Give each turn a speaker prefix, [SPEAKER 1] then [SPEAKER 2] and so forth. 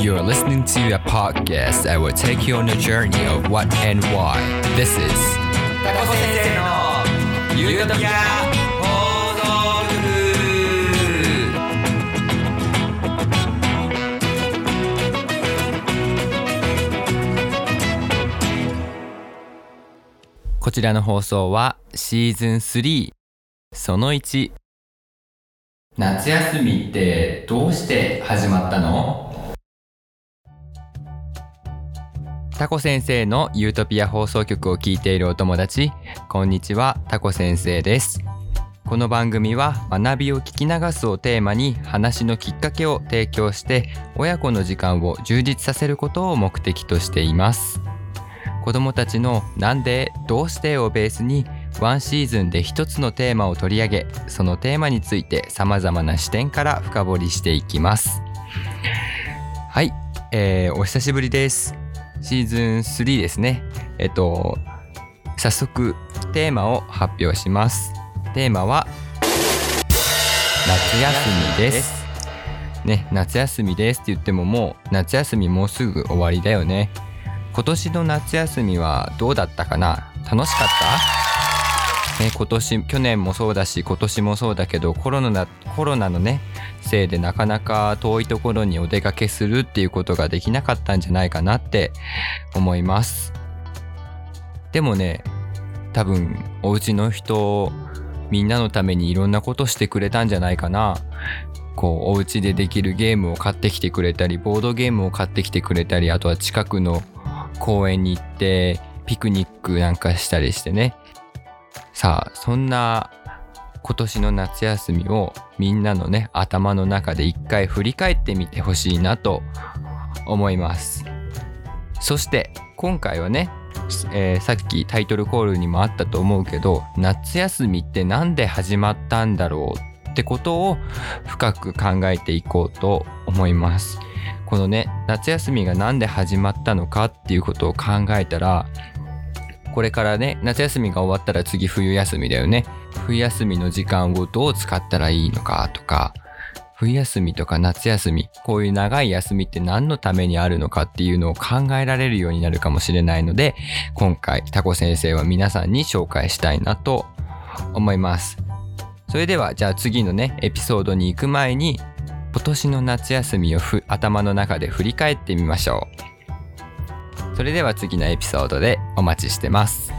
[SPEAKER 1] You are listening to a podcast that will take you on a journey of what and why. This is
[SPEAKER 2] タコ先生のゆるトピア放送局
[SPEAKER 1] こちらの放送はシーズン3その1夏休みってどうして始まったのタコ先生のユートピア放送局を聞いているお友達こんにちはタコ先生ですこの番組は学びを聞き流すをテーマに話のきっかけを提供して親子の時間を充実させることを目的としています子どもたちの「なんで?」「どうして?」をベースにワンシーズンで一つのテーマを取り上げそのテーマについてさまざまな視点から深掘りしていきますはい、えー、お久しぶりですシーズン3ですね。えっと早速テーマを発表します。テーマは夏休みです。ね夏休みですって言ってももう夏休みもうすぐ終わりだよね。今年の夏休みはどうだったかな？楽しかった？ね、今年去年もそうだし今年もそうだけどコロナコロナのねせいでなかなか遠いところにお出かけするっていうことができなかったんじゃないかなって思います。でもね多分お家の人みんなのためにいろんなことしてくれたんじゃないかな。こうお家でできるゲームを買ってきてくれたりボードゲームを買ってきてくれたりあとは近くの公園に行ってピクニックなんかしたりしてね。さあそんな今年の夏休みをみんなのね頭の中で一回振り返ってみてほしいなと思います。そして今回はね、えーさっきタイトルコールにもあったと思うけど夏休みって何で始まったんだろうってことを深く考えていこうと思います。このね夏休みが何で始まったのかっていうことを考えたらこれからね夏休みが終わったら次冬休みだよね。冬休みの時間をどう使ったらいいのかとか冬休みとか夏休みこういう長い休みって何のためにあるのかっていうのを考えられるようになるかもしれないので今回タコ先生は皆さんに紹介したいなと思います。それではじゃあ次のねエピソードに行く前に今年の夏休みをふ頭の中で振り返ってみましょう。それでは次のエピソードでお待ちしてます。